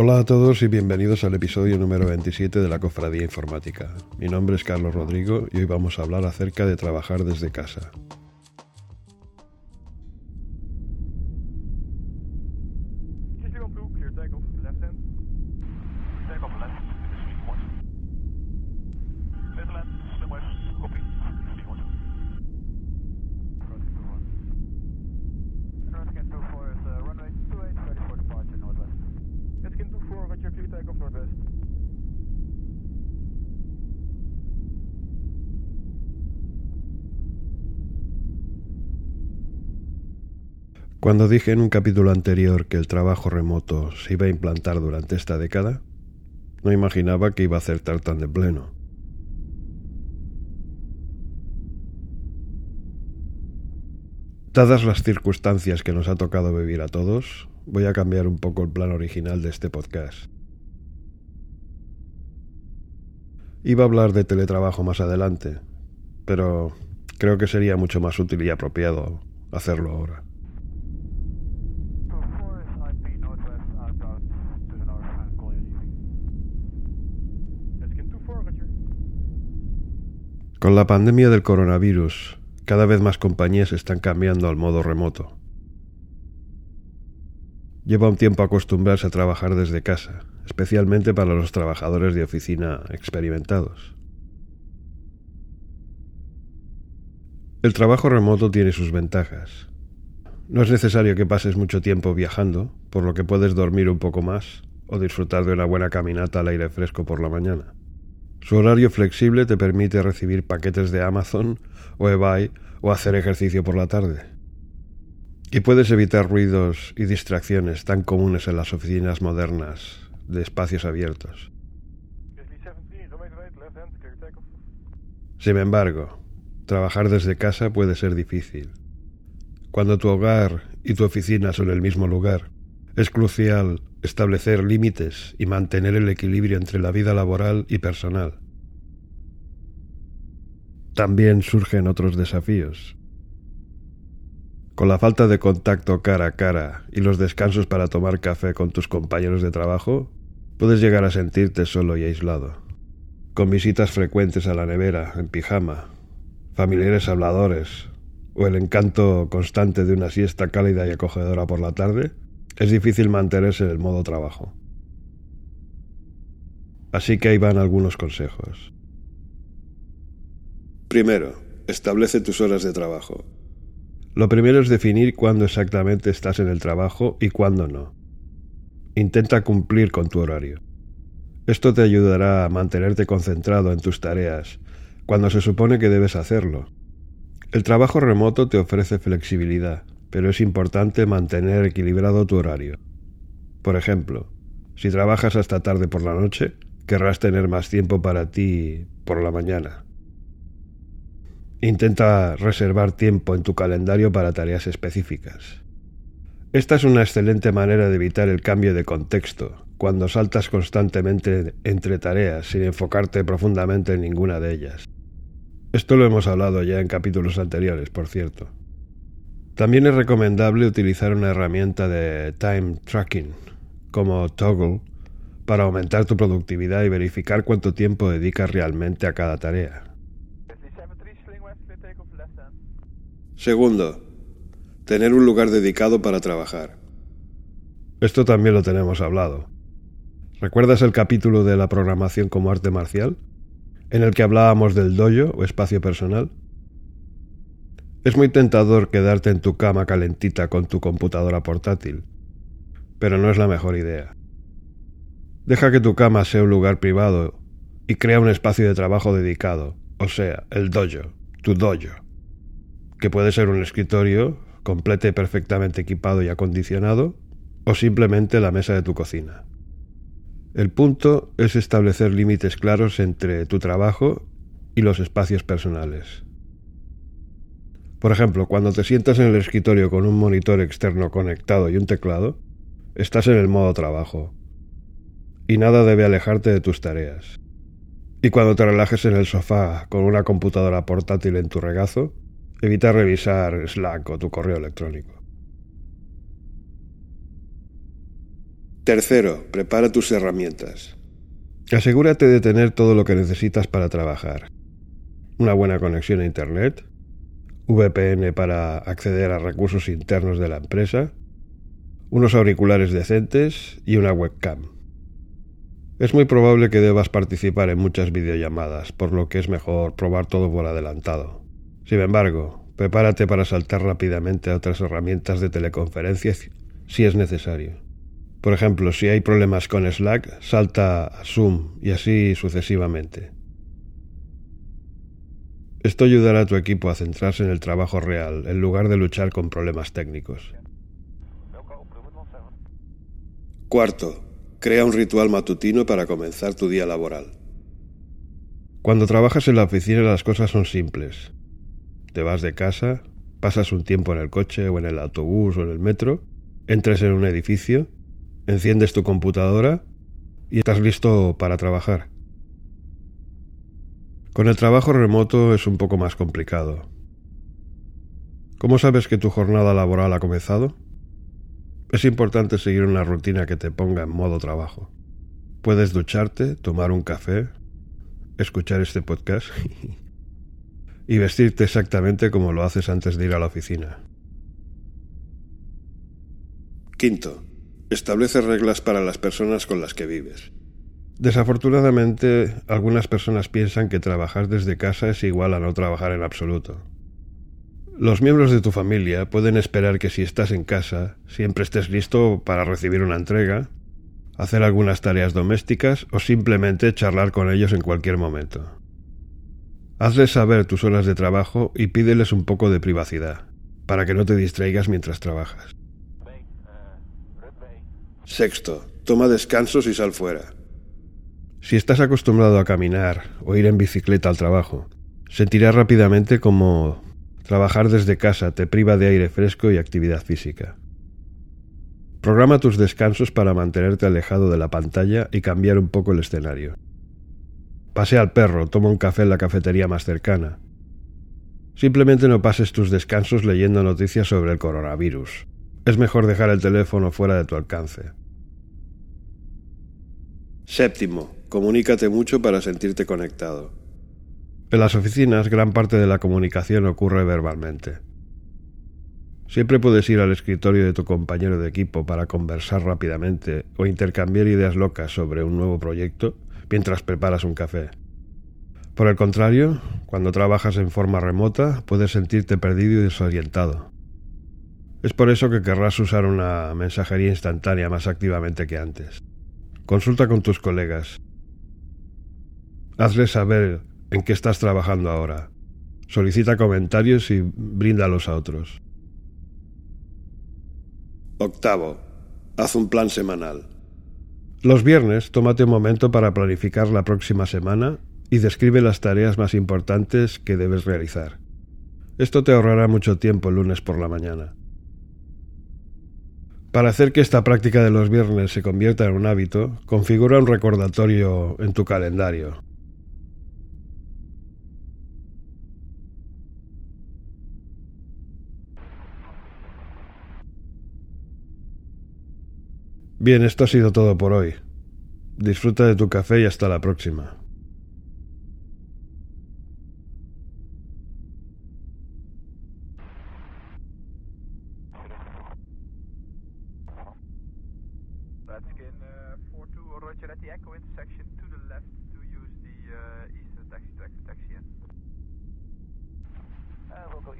Hola a todos y bienvenidos al episodio número 27 de la Cofradía Informática. Mi nombre es Carlos Rodrigo y hoy vamos a hablar acerca de trabajar desde casa. Cuando dije en un capítulo anterior que el trabajo remoto se iba a implantar durante esta década, no imaginaba que iba a acertar tan de pleno. Dadas las circunstancias que nos ha tocado vivir a todos, voy a cambiar un poco el plan original de este podcast. Iba a hablar de teletrabajo más adelante, pero creo que sería mucho más útil y apropiado hacerlo ahora. Con la pandemia del coronavirus, cada vez más compañías están cambiando al modo remoto. Lleva un tiempo acostumbrarse a trabajar desde casa, especialmente para los trabajadores de oficina experimentados. El trabajo remoto tiene sus ventajas. No es necesario que pases mucho tiempo viajando, por lo que puedes dormir un poco más o disfrutar de una buena caminata al aire fresco por la mañana. Su horario flexible te permite recibir paquetes de Amazon o eBay o hacer ejercicio por la tarde. Y puedes evitar ruidos y distracciones tan comunes en las oficinas modernas de espacios abiertos. Sin embargo, trabajar desde casa puede ser difícil. Cuando tu hogar y tu oficina son el mismo lugar, es crucial establecer límites y mantener el equilibrio entre la vida laboral y personal. También surgen otros desafíos. Con la falta de contacto cara a cara y los descansos para tomar café con tus compañeros de trabajo, puedes llegar a sentirte solo y aislado. Con visitas frecuentes a la nevera, en pijama, familiares habladores, o el encanto constante de una siesta cálida y acogedora por la tarde, es difícil mantenerse en el modo trabajo. Así que ahí van algunos consejos. Primero, establece tus horas de trabajo. Lo primero es definir cuándo exactamente estás en el trabajo y cuándo no. Intenta cumplir con tu horario. Esto te ayudará a mantenerte concentrado en tus tareas cuando se supone que debes hacerlo. El trabajo remoto te ofrece flexibilidad, pero es importante mantener equilibrado tu horario. Por ejemplo, si trabajas hasta tarde por la noche, querrás tener más tiempo para ti por la mañana. Intenta reservar tiempo en tu calendario para tareas específicas. Esta es una excelente manera de evitar el cambio de contexto, cuando saltas constantemente entre tareas sin enfocarte profundamente en ninguna de ellas. Esto lo hemos hablado ya en capítulos anteriores, por cierto. También es recomendable utilizar una herramienta de time tracking, como Toggle, para aumentar tu productividad y verificar cuánto tiempo dedicas realmente a cada tarea. Segundo, tener un lugar dedicado para trabajar. Esto también lo tenemos hablado. ¿Recuerdas el capítulo de la programación como arte marcial? En el que hablábamos del dojo o espacio personal. Es muy tentador quedarte en tu cama calentita con tu computadora portátil, pero no es la mejor idea. Deja que tu cama sea un lugar privado y crea un espacio de trabajo dedicado, o sea, el dojo, tu dojo, que puede ser un escritorio complete perfectamente equipado y acondicionado, o simplemente la mesa de tu cocina. El punto es establecer límites claros entre tu trabajo y los espacios personales. Por ejemplo, cuando te sientas en el escritorio con un monitor externo conectado y un teclado, estás en el modo trabajo, y nada debe alejarte de tus tareas. Y cuando te relajes en el sofá con una computadora portátil en tu regazo, evita revisar Slack o tu correo electrónico. Tercero, prepara tus herramientas. Asegúrate de tener todo lo que necesitas para trabajar. Una buena conexión a Internet, VPN para acceder a recursos internos de la empresa, unos auriculares decentes y una webcam. Es muy probable que debas participar en muchas videollamadas, por lo que es mejor probar todo por adelantado. Sin embargo, prepárate para saltar rápidamente a otras herramientas de teleconferencia si es necesario. Por ejemplo, si hay problemas con Slack, salta a Zoom y así sucesivamente. Esto ayudará a tu equipo a centrarse en el trabajo real en lugar de luchar con problemas técnicos. Cuarto, crea un ritual matutino para comenzar tu día laboral. Cuando trabajas en la oficina las cosas son simples. Te vas de casa, pasas un tiempo en el coche o en el autobús o en el metro, entras en un edificio, enciendes tu computadora y estás listo para trabajar. Con el trabajo remoto es un poco más complicado. ¿Cómo sabes que tu jornada laboral ha comenzado? Es importante seguir una rutina que te ponga en modo trabajo. Puedes ducharte, tomar un café, escuchar este podcast y vestirte exactamente como lo haces antes de ir a la oficina. Quinto, establece reglas para las personas con las que vives. Desafortunadamente, algunas personas piensan que trabajar desde casa es igual a no trabajar en absoluto. Los miembros de tu familia pueden esperar que si estás en casa siempre estés listo para recibir una entrega, hacer algunas tareas domésticas o simplemente charlar con ellos en cualquier momento. Hazles saber tus horas de trabajo y pídeles un poco de privacidad, para que no te distraigas mientras trabajas. Sexto, toma descansos y sal fuera. Si estás acostumbrado a caminar o ir en bicicleta al trabajo, sentirás rápidamente como Trabajar desde casa te priva de aire fresco y actividad física. Programa tus descansos para mantenerte alejado de la pantalla y cambiar un poco el escenario. Pasea al perro, toma un café en la cafetería más cercana. Simplemente no pases tus descansos leyendo noticias sobre el coronavirus. Es mejor dejar el teléfono fuera de tu alcance. Séptimo, comunícate mucho para sentirte conectado. En las oficinas gran parte de la comunicación ocurre verbalmente. Siempre puedes ir al escritorio de tu compañero de equipo para conversar rápidamente o intercambiar ideas locas sobre un nuevo proyecto mientras preparas un café. Por el contrario, cuando trabajas en forma remota puedes sentirte perdido y desorientado. Es por eso que querrás usar una mensajería instantánea más activamente que antes. Consulta con tus colegas. Hazles saber en qué estás trabajando ahora. Solicita comentarios y bríndalos a otros. Octavo. Haz un plan semanal. Los viernes, tómate un momento para planificar la próxima semana y describe las tareas más importantes que debes realizar. Esto te ahorrará mucho tiempo el lunes por la mañana. Para hacer que esta práctica de los viernes se convierta en un hábito, configura un recordatorio en tu calendario. Bien, esto ha sido todo por hoy. Disfruta de tu café y hasta la próxima. Uh, 4-2, roger at the Echo intersection to the left to use the uh, eastern taxi to exit taxi in. Uh, we'll go